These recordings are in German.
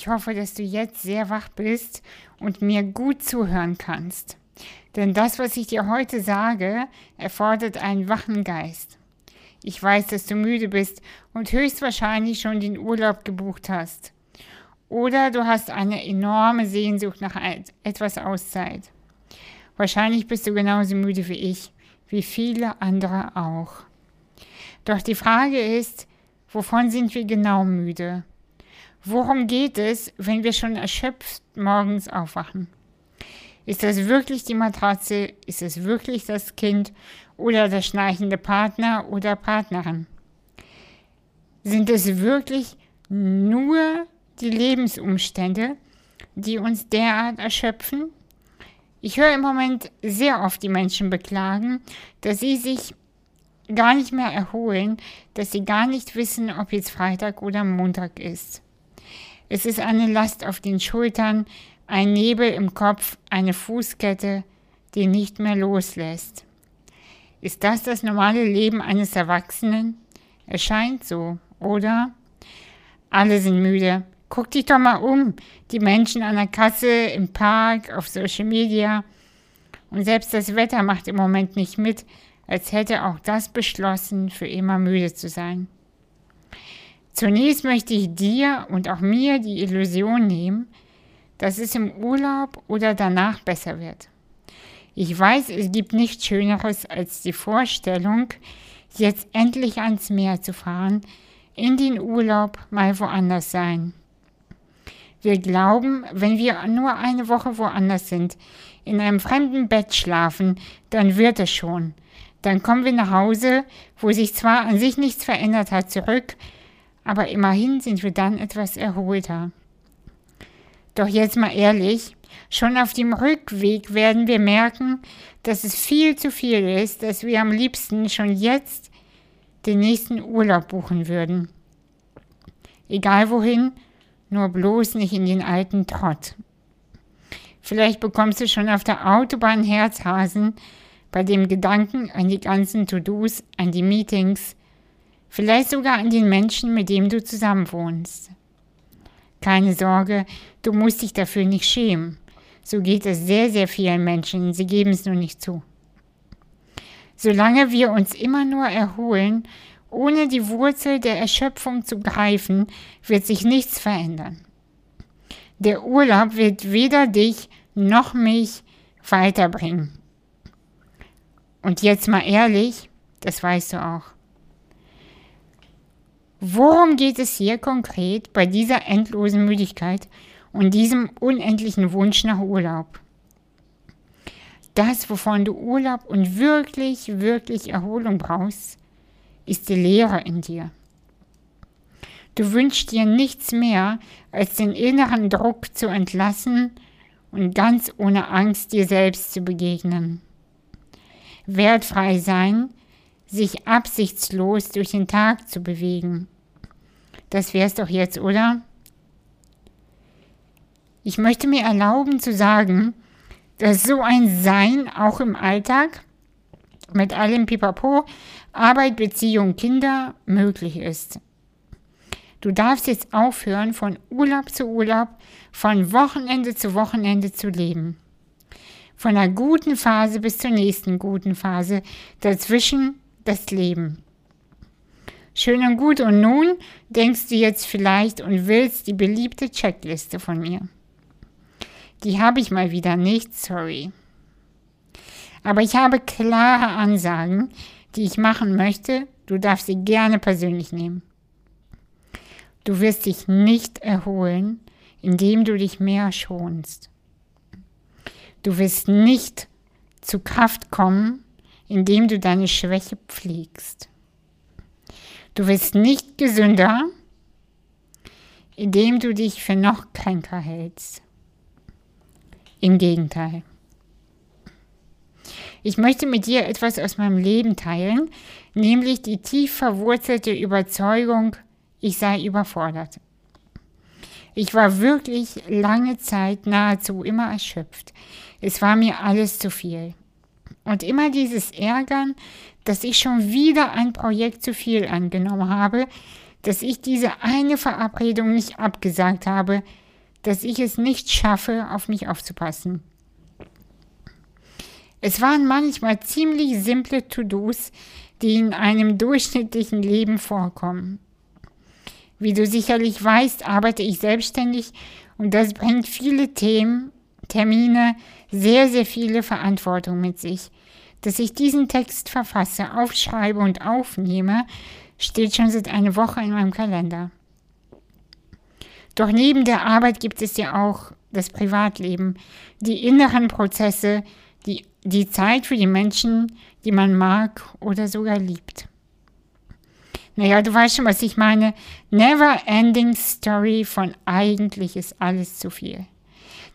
Ich hoffe, dass du jetzt sehr wach bist und mir gut zuhören kannst. Denn das, was ich dir heute sage, erfordert einen wachen Geist. Ich weiß, dass du müde bist und höchstwahrscheinlich schon den Urlaub gebucht hast. Oder du hast eine enorme Sehnsucht nach etwas Auszeit. Wahrscheinlich bist du genauso müde wie ich, wie viele andere auch. Doch die Frage ist, wovon sind wir genau müde? Worum geht es, wenn wir schon erschöpft morgens aufwachen? Ist das wirklich die Matratze? Ist es wirklich das Kind oder der schnarchende Partner oder Partnerin? Sind es wirklich nur die Lebensumstände, die uns derart erschöpfen? Ich höre im Moment sehr oft die Menschen beklagen, dass sie sich gar nicht mehr erholen, dass sie gar nicht wissen, ob jetzt Freitag oder Montag ist. Es ist eine Last auf den Schultern, ein Nebel im Kopf, eine Fußkette, die nicht mehr loslässt. Ist das das normale Leben eines Erwachsenen? Es scheint so, oder? Alle sind müde. Guck dich doch mal um. Die Menschen an der Kasse, im Park, auf Social Media. Und selbst das Wetter macht im Moment nicht mit, als hätte auch das beschlossen, für immer müde zu sein. Zunächst möchte ich dir und auch mir die Illusion nehmen, dass es im Urlaub oder danach besser wird. Ich weiß, es gibt nichts Schöneres als die Vorstellung, jetzt endlich ans Meer zu fahren, in den Urlaub mal woanders sein. Wir glauben, wenn wir nur eine Woche woanders sind, in einem fremden Bett schlafen, dann wird es schon. Dann kommen wir nach Hause, wo sich zwar an sich nichts verändert hat, zurück, aber immerhin sind wir dann etwas erholter. Doch jetzt mal ehrlich, schon auf dem Rückweg werden wir merken, dass es viel zu viel ist, dass wir am liebsten schon jetzt den nächsten Urlaub buchen würden. Egal wohin, nur bloß nicht in den alten Trott. Vielleicht bekommst du schon auf der Autobahn Herzhasen bei dem Gedanken an die ganzen To-Dos, an die Meetings, vielleicht sogar an den Menschen, mit dem du zusammen wohnst. Keine Sorge, du musst dich dafür nicht schämen. So geht es sehr, sehr vielen Menschen, sie geben es nur nicht zu. Solange wir uns immer nur erholen, ohne die Wurzel der Erschöpfung zu greifen, wird sich nichts verändern. Der Urlaub wird weder dich noch mich weiterbringen. Und jetzt mal ehrlich, das weißt du auch. Worum geht es hier konkret bei dieser endlosen Müdigkeit und diesem unendlichen Wunsch nach Urlaub? Das, wovon du Urlaub und wirklich, wirklich Erholung brauchst, ist die Leere in dir. Du wünschst dir nichts mehr, als den inneren Druck zu entlassen und ganz ohne Angst dir selbst zu begegnen. Wertfrei sein sich absichtslos durch den Tag zu bewegen. Das wär's doch jetzt, oder? Ich möchte mir erlauben zu sagen, dass so ein Sein auch im Alltag mit allem Pipapo, Arbeit, Beziehung, Kinder möglich ist. Du darfst jetzt aufhören, von Urlaub zu Urlaub, von Wochenende zu Wochenende zu leben. Von einer guten Phase bis zur nächsten guten Phase, dazwischen das Leben. Schön und gut und nun denkst du jetzt vielleicht und willst die beliebte Checkliste von mir. Die habe ich mal wieder nicht, sorry. Aber ich habe klare Ansagen, die ich machen möchte. Du darfst sie gerne persönlich nehmen. Du wirst dich nicht erholen, indem du dich mehr schonst. Du wirst nicht zu Kraft kommen, indem du deine Schwäche pflegst. Du wirst nicht gesünder, indem du dich für noch kränker hältst. Im Gegenteil. Ich möchte mit dir etwas aus meinem Leben teilen, nämlich die tief verwurzelte Überzeugung, ich sei überfordert. Ich war wirklich lange Zeit nahezu immer erschöpft. Es war mir alles zu viel. Und immer dieses Ärgern, dass ich schon wieder ein Projekt zu viel angenommen habe, dass ich diese eine Verabredung nicht abgesagt habe, dass ich es nicht schaffe, auf mich aufzupassen. Es waren manchmal ziemlich simple To-Dos, die in einem durchschnittlichen Leben vorkommen. Wie du sicherlich weißt, arbeite ich selbstständig und das bringt viele Themen, Termine, sehr, sehr viele Verantwortung mit sich. Dass ich diesen Text verfasse, aufschreibe und aufnehme, steht schon seit einer Woche in meinem Kalender. Doch neben der Arbeit gibt es ja auch das Privatleben, die inneren Prozesse, die, die Zeit für die Menschen, die man mag oder sogar liebt. Naja, du weißt schon, was ich meine. Never ending story von eigentlich ist alles zu viel.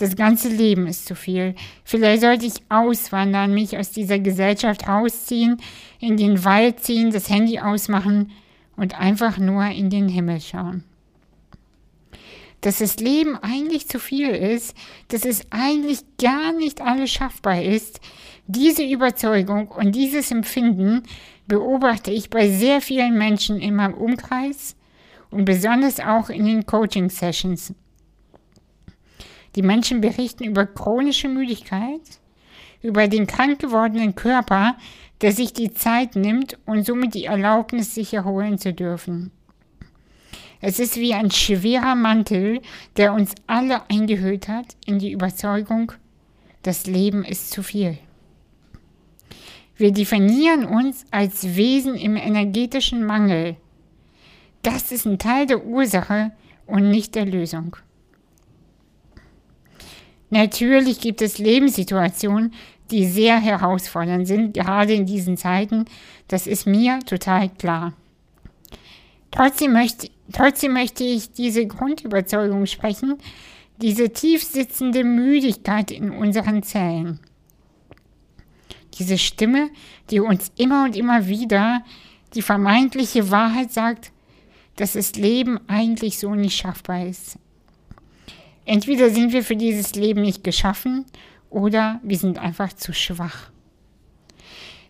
Das ganze Leben ist zu viel. Vielleicht sollte ich auswandern, mich aus dieser Gesellschaft rausziehen, in den Wald ziehen, das Handy ausmachen und einfach nur in den Himmel schauen. Dass das Leben eigentlich zu viel ist, dass es eigentlich gar nicht alles schaffbar ist, diese Überzeugung und dieses Empfinden beobachte ich bei sehr vielen Menschen in meinem Umkreis und besonders auch in den Coaching-Sessions. Die Menschen berichten über chronische Müdigkeit, über den krank gewordenen Körper, der sich die Zeit nimmt und somit die Erlaubnis, sich erholen zu dürfen. Es ist wie ein schwerer Mantel, der uns alle eingehüllt hat in die Überzeugung, das Leben ist zu viel. Wir definieren uns als Wesen im energetischen Mangel. Das ist ein Teil der Ursache und nicht der Lösung. Natürlich gibt es Lebenssituationen, die sehr herausfordernd sind, gerade in diesen Zeiten. Das ist mir total klar. Trotzdem möchte, trotzdem möchte ich diese Grundüberzeugung sprechen, diese tief sitzende Müdigkeit in unseren Zellen. Diese Stimme, die uns immer und immer wieder die vermeintliche Wahrheit sagt, dass das Leben eigentlich so nicht schaffbar ist. Entweder sind wir für dieses Leben nicht geschaffen oder wir sind einfach zu schwach.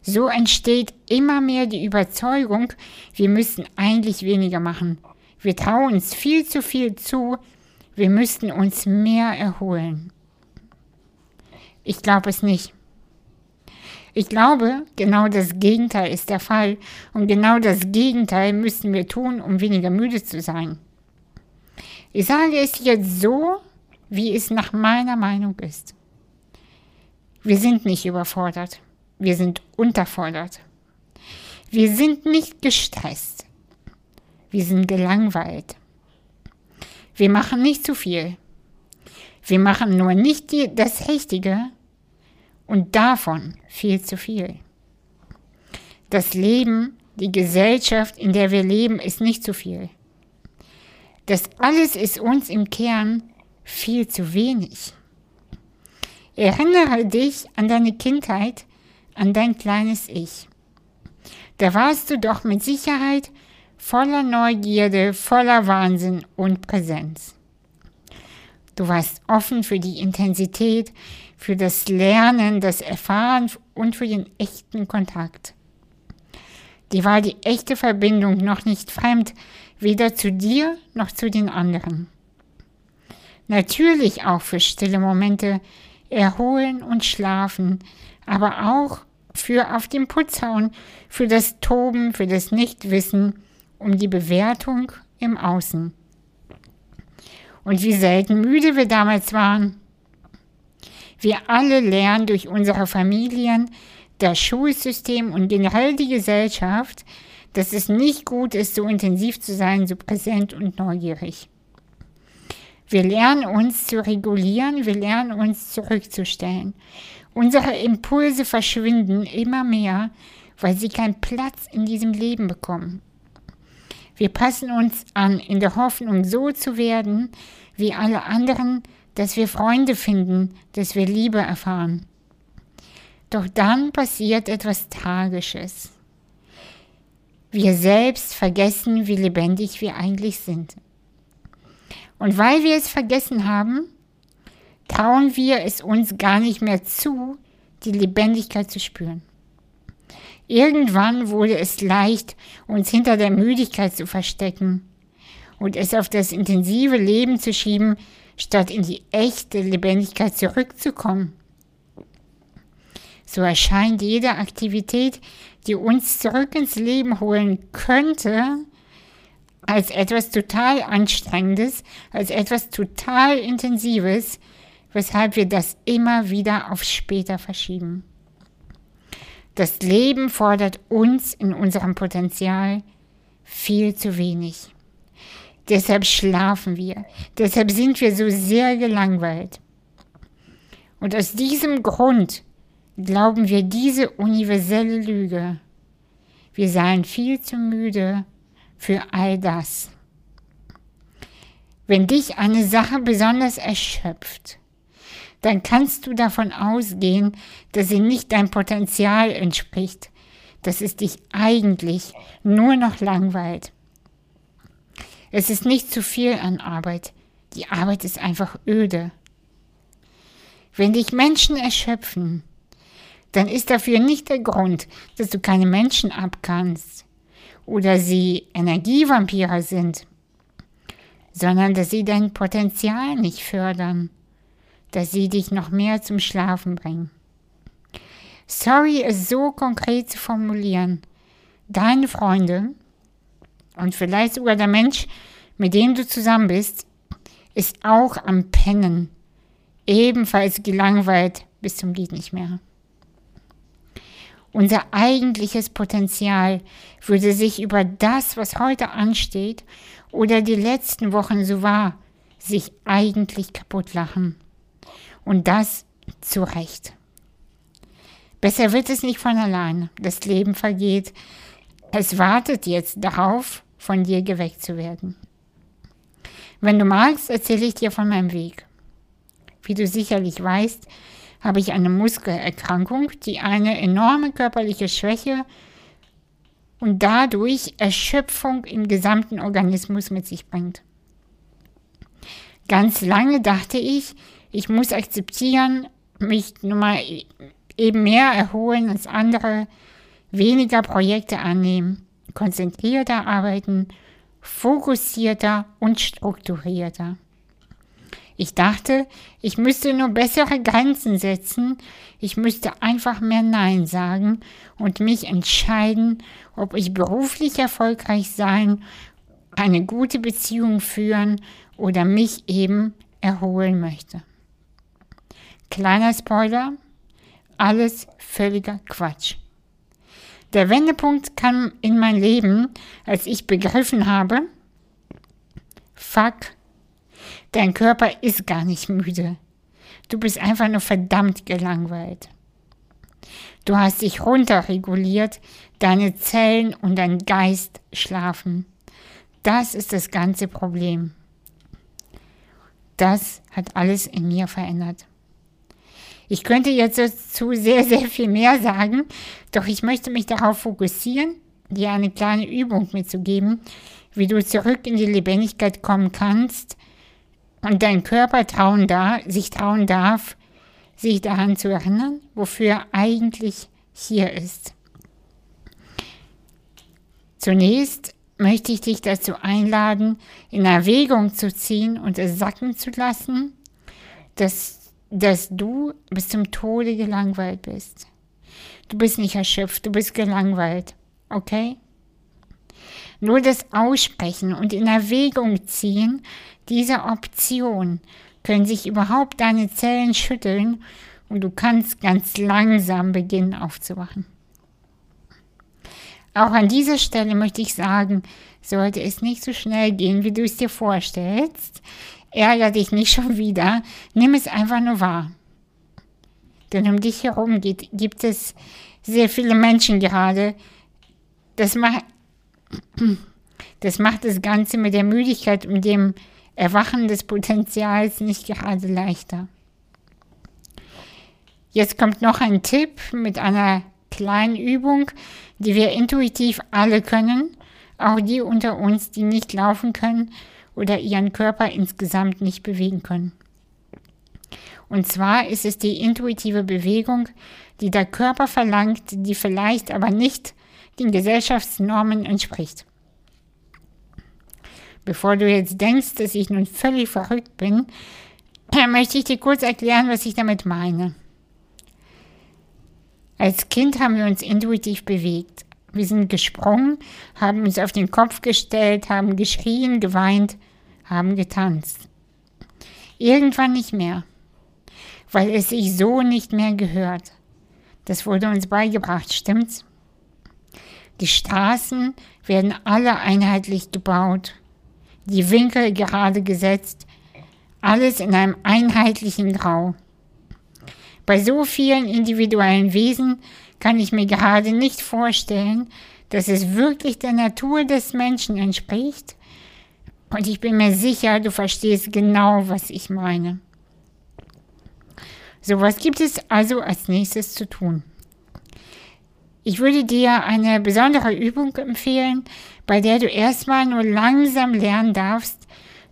So entsteht immer mehr die Überzeugung, wir müssen eigentlich weniger machen. Wir trauen uns viel zu viel zu, wir müssten uns mehr erholen. Ich glaube es nicht. Ich glaube, genau das Gegenteil ist der Fall und genau das Gegenteil müssen wir tun, um weniger müde zu sein. Ich sage es jetzt so, wie es nach meiner Meinung ist. Wir sind nicht überfordert, wir sind unterfordert. Wir sind nicht gestresst, wir sind gelangweilt. Wir machen nicht zu viel. Wir machen nur nicht die, das Richtige und davon viel zu viel. Das Leben, die Gesellschaft, in der wir leben, ist nicht zu viel. Das alles ist uns im Kern viel zu wenig. Erinnere dich an deine Kindheit, an dein kleines Ich. Da warst du doch mit Sicherheit voller Neugierde, voller Wahnsinn und Präsenz. Du warst offen für die Intensität, für das Lernen, das Erfahren und für den echten Kontakt. Die war die echte Verbindung noch nicht fremd, weder zu dir noch zu den anderen. Natürlich auch für stille Momente erholen und schlafen, aber auch für auf dem Putz hauen, für das Toben, für das Nichtwissen, um die Bewertung im Außen. Und wie selten müde wir damals waren. Wir alle lernen durch unsere Familien, das Schulsystem und generell die Gesellschaft, dass es nicht gut ist, so intensiv zu sein, so präsent und neugierig. Wir lernen uns zu regulieren, wir lernen uns zurückzustellen. Unsere Impulse verschwinden immer mehr, weil sie keinen Platz in diesem Leben bekommen. Wir passen uns an in der Hoffnung, so zu werden wie alle anderen, dass wir Freunde finden, dass wir Liebe erfahren. Doch dann passiert etwas Tragisches. Wir selbst vergessen, wie lebendig wir eigentlich sind. Und weil wir es vergessen haben, trauen wir es uns gar nicht mehr zu, die Lebendigkeit zu spüren. Irgendwann wurde es leicht, uns hinter der Müdigkeit zu verstecken und es auf das intensive Leben zu schieben, statt in die echte Lebendigkeit zurückzukommen. So erscheint jede Aktivität, die uns zurück ins Leben holen könnte, als etwas total Anstrengendes, als etwas total Intensives, weshalb wir das immer wieder auf später verschieben. Das Leben fordert uns in unserem Potenzial viel zu wenig. Deshalb schlafen wir, deshalb sind wir so sehr gelangweilt. Und aus diesem Grund glauben wir diese universelle Lüge. Wir seien viel zu müde für all das. Wenn dich eine Sache besonders erschöpft, dann kannst du davon ausgehen, dass sie nicht dein Potenzial entspricht, dass es dich eigentlich nur noch langweilt. Es ist nicht zu viel an Arbeit, die Arbeit ist einfach öde. Wenn dich Menschen erschöpfen, dann ist dafür nicht der Grund, dass du keine Menschen abkannst oder sie Energievampire sind, sondern dass sie dein Potenzial nicht fördern, dass sie dich noch mehr zum Schlafen bringen. Sorry es so konkret zu formulieren. Deine Freunde und vielleicht sogar der Mensch, mit dem du zusammen bist, ist auch am Pennen, ebenfalls gelangweilt bis zum Lied nicht mehr. Unser eigentliches Potenzial würde sich über das, was heute ansteht oder die letzten Wochen so war, sich eigentlich kaputt lachen. Und das zu Recht. Besser wird es nicht von allein. Das Leben vergeht. Es wartet jetzt darauf, von dir geweckt zu werden. Wenn du magst, erzähle ich dir von meinem Weg. Wie du sicherlich weißt, habe ich eine Muskelerkrankung, die eine enorme körperliche Schwäche und dadurch Erschöpfung im gesamten Organismus mit sich bringt. Ganz lange dachte ich, ich muss akzeptieren, mich nun mal eben mehr erholen als andere, weniger Projekte annehmen, konzentrierter arbeiten, fokussierter und strukturierter. Ich dachte, ich müsste nur bessere Grenzen setzen, ich müsste einfach mehr Nein sagen und mich entscheiden, ob ich beruflich erfolgreich sein, eine gute Beziehung führen oder mich eben erholen möchte. Kleiner Spoiler, alles völliger Quatsch. Der Wendepunkt kam in mein Leben, als ich begriffen habe, fuck, Dein Körper ist gar nicht müde. Du bist einfach nur verdammt gelangweilt. Du hast dich runterreguliert, deine Zellen und dein Geist schlafen. Das ist das ganze Problem. Das hat alles in mir verändert. Ich könnte jetzt dazu sehr, sehr viel mehr sagen, doch ich möchte mich darauf fokussieren, dir eine kleine Übung mitzugeben, wie du zurück in die Lebendigkeit kommen kannst, und dein Körper trauen da, sich trauen darf, sich daran zu erinnern, wofür er eigentlich hier ist. Zunächst möchte ich dich dazu einladen, in Erwägung zu ziehen und es sacken zu lassen, dass, dass du bis zum Tode gelangweilt bist. Du bist nicht erschöpft, du bist gelangweilt. Okay? Nur das Aussprechen und in Erwägung ziehen dieser Option können sich überhaupt deine Zellen schütteln und du kannst ganz langsam beginnen aufzuwachen. Auch an dieser Stelle möchte ich sagen, sollte es nicht so schnell gehen, wie du es dir vorstellst, ärger dich nicht schon wieder, nimm es einfach nur wahr. Denn um dich herum geht, gibt es sehr viele Menschen gerade. Das macht, das macht das Ganze mit der Müdigkeit und dem Erwachen des Potenzials nicht gerade leichter. Jetzt kommt noch ein Tipp mit einer kleinen Übung, die wir intuitiv alle können, auch die unter uns, die nicht laufen können oder ihren Körper insgesamt nicht bewegen können. Und zwar ist es die intuitive Bewegung, die der Körper verlangt, die vielleicht aber nicht den Gesellschaftsnormen entspricht. Bevor du jetzt denkst, dass ich nun völlig verrückt bin, möchte ich dir kurz erklären, was ich damit meine. Als Kind haben wir uns intuitiv bewegt. Wir sind gesprungen, haben uns auf den Kopf gestellt, haben geschrien, geweint, haben getanzt. Irgendwann nicht mehr, weil es sich so nicht mehr gehört. Das wurde uns beigebracht, stimmt's? Die Straßen werden alle einheitlich gebaut, die Winkel gerade gesetzt, alles in einem einheitlichen Grau. Bei so vielen individuellen Wesen kann ich mir gerade nicht vorstellen, dass es wirklich der Natur des Menschen entspricht. Und ich bin mir sicher, du verstehst genau, was ich meine. So, was gibt es also als nächstes zu tun? Ich würde dir eine besondere Übung empfehlen, bei der du erstmal nur langsam lernen darfst,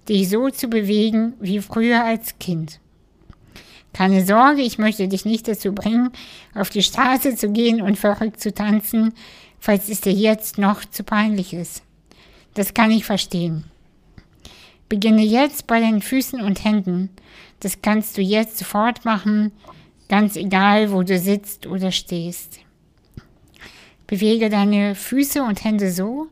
dich so zu bewegen wie früher als Kind. Keine Sorge, ich möchte dich nicht dazu bringen, auf die Straße zu gehen und verrückt zu tanzen, falls es dir jetzt noch zu peinlich ist. Das kann ich verstehen. Beginne jetzt bei den Füßen und Händen. Das kannst du jetzt sofort machen, ganz egal, wo du sitzt oder stehst. Bewege deine Füße und Hände so,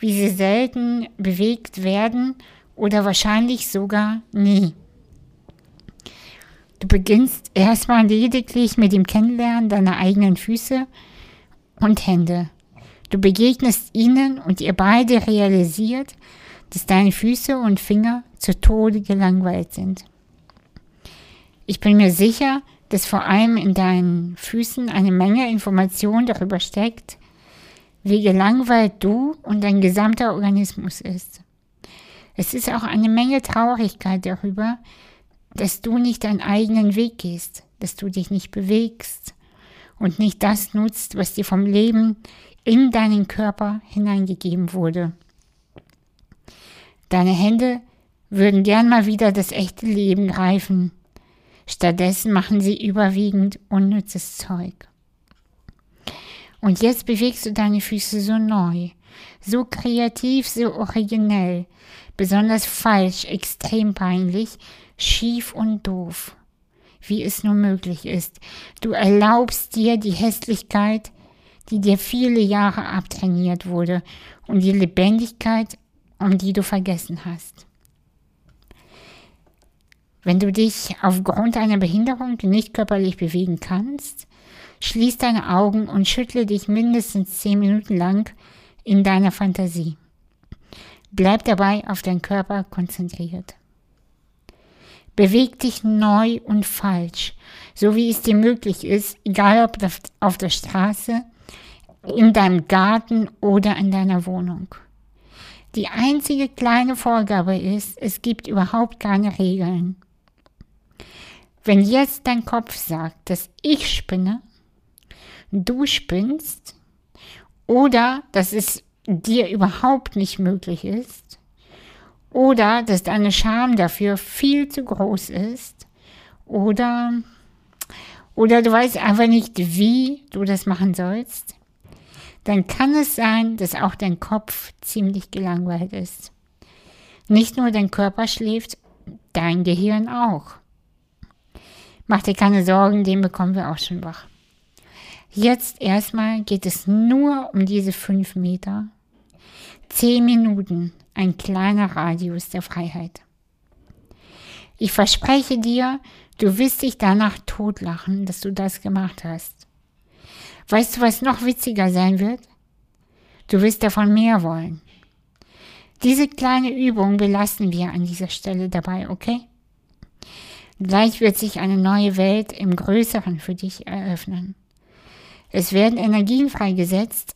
wie sie selten bewegt werden oder wahrscheinlich sogar nie. Du beginnst erstmal lediglich mit dem Kennenlernen deiner eigenen Füße und Hände. Du begegnest ihnen und ihr beide realisiert, dass deine Füße und Finger zu Tode gelangweilt sind. Ich bin mir sicher, dass vor allem in deinen Füßen eine Menge Information darüber steckt, wie gelangweilt du und dein gesamter Organismus ist. Es ist auch eine Menge Traurigkeit darüber, dass du nicht deinen eigenen Weg gehst, dass du dich nicht bewegst und nicht das nutzt, was dir vom Leben in deinen Körper hineingegeben wurde. Deine Hände würden gern mal wieder das echte Leben greifen. Stattdessen machen sie überwiegend unnützes Zeug. Und jetzt bewegst du deine Füße so neu, so kreativ, so originell, besonders falsch, extrem peinlich, schief und doof, wie es nur möglich ist. Du erlaubst dir die Hässlichkeit, die dir viele Jahre abtrainiert wurde, und die Lebendigkeit, um die du vergessen hast. Wenn du dich aufgrund einer Behinderung nicht körperlich bewegen kannst, schließ deine Augen und schüttle dich mindestens zehn Minuten lang in deiner Fantasie. Bleib dabei auf deinen Körper konzentriert. Beweg dich neu und falsch, so wie es dir möglich ist, egal ob auf der Straße, in deinem Garten oder in deiner Wohnung. Die einzige kleine Vorgabe ist, es gibt überhaupt keine Regeln. Wenn jetzt dein Kopf sagt, dass ich spinne, du spinnst, oder dass es dir überhaupt nicht möglich ist, oder dass deine Scham dafür viel zu groß ist, oder, oder du weißt einfach nicht, wie du das machen sollst, dann kann es sein, dass auch dein Kopf ziemlich gelangweilt ist. Nicht nur dein Körper schläft, dein Gehirn auch. Mach dir keine Sorgen, den bekommen wir auch schon wach. Jetzt erstmal geht es nur um diese fünf Meter. Zehn Minuten, ein kleiner Radius der Freiheit. Ich verspreche dir, du wirst dich danach totlachen, dass du das gemacht hast. Weißt du, was noch witziger sein wird? Du wirst davon mehr wollen. Diese kleine Übung belassen wir an dieser Stelle dabei, okay? Gleich wird sich eine neue Welt im Größeren für dich eröffnen. Es werden Energien freigesetzt,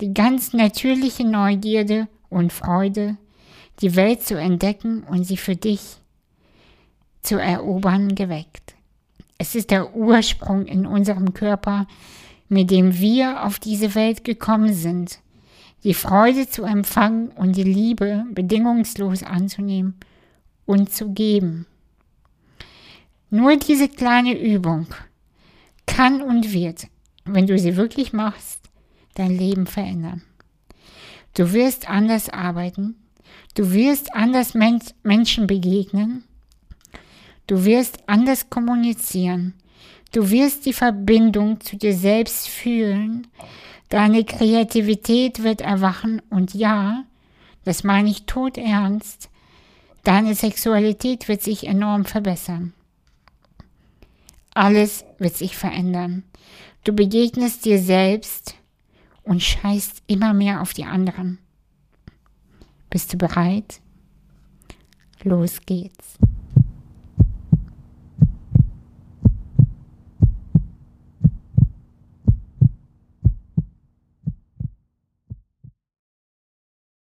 die ganz natürliche Neugierde und Freude, die Welt zu entdecken und sie für dich zu erobern, geweckt. Es ist der Ursprung in unserem Körper, mit dem wir auf diese Welt gekommen sind, die Freude zu empfangen und die Liebe bedingungslos anzunehmen und zu geben. Nur diese kleine Übung kann und wird, wenn du sie wirklich machst, dein Leben verändern. Du wirst anders arbeiten, du wirst anders Men Menschen begegnen, Du wirst anders kommunizieren. Du wirst die Verbindung zu dir selbst fühlen. Deine Kreativität wird erwachen und ja, das meine ich tot ernst, deine Sexualität wird sich enorm verbessern. Alles wird sich verändern. Du begegnest dir selbst und scheißt immer mehr auf die anderen. Bist du bereit? Los geht's.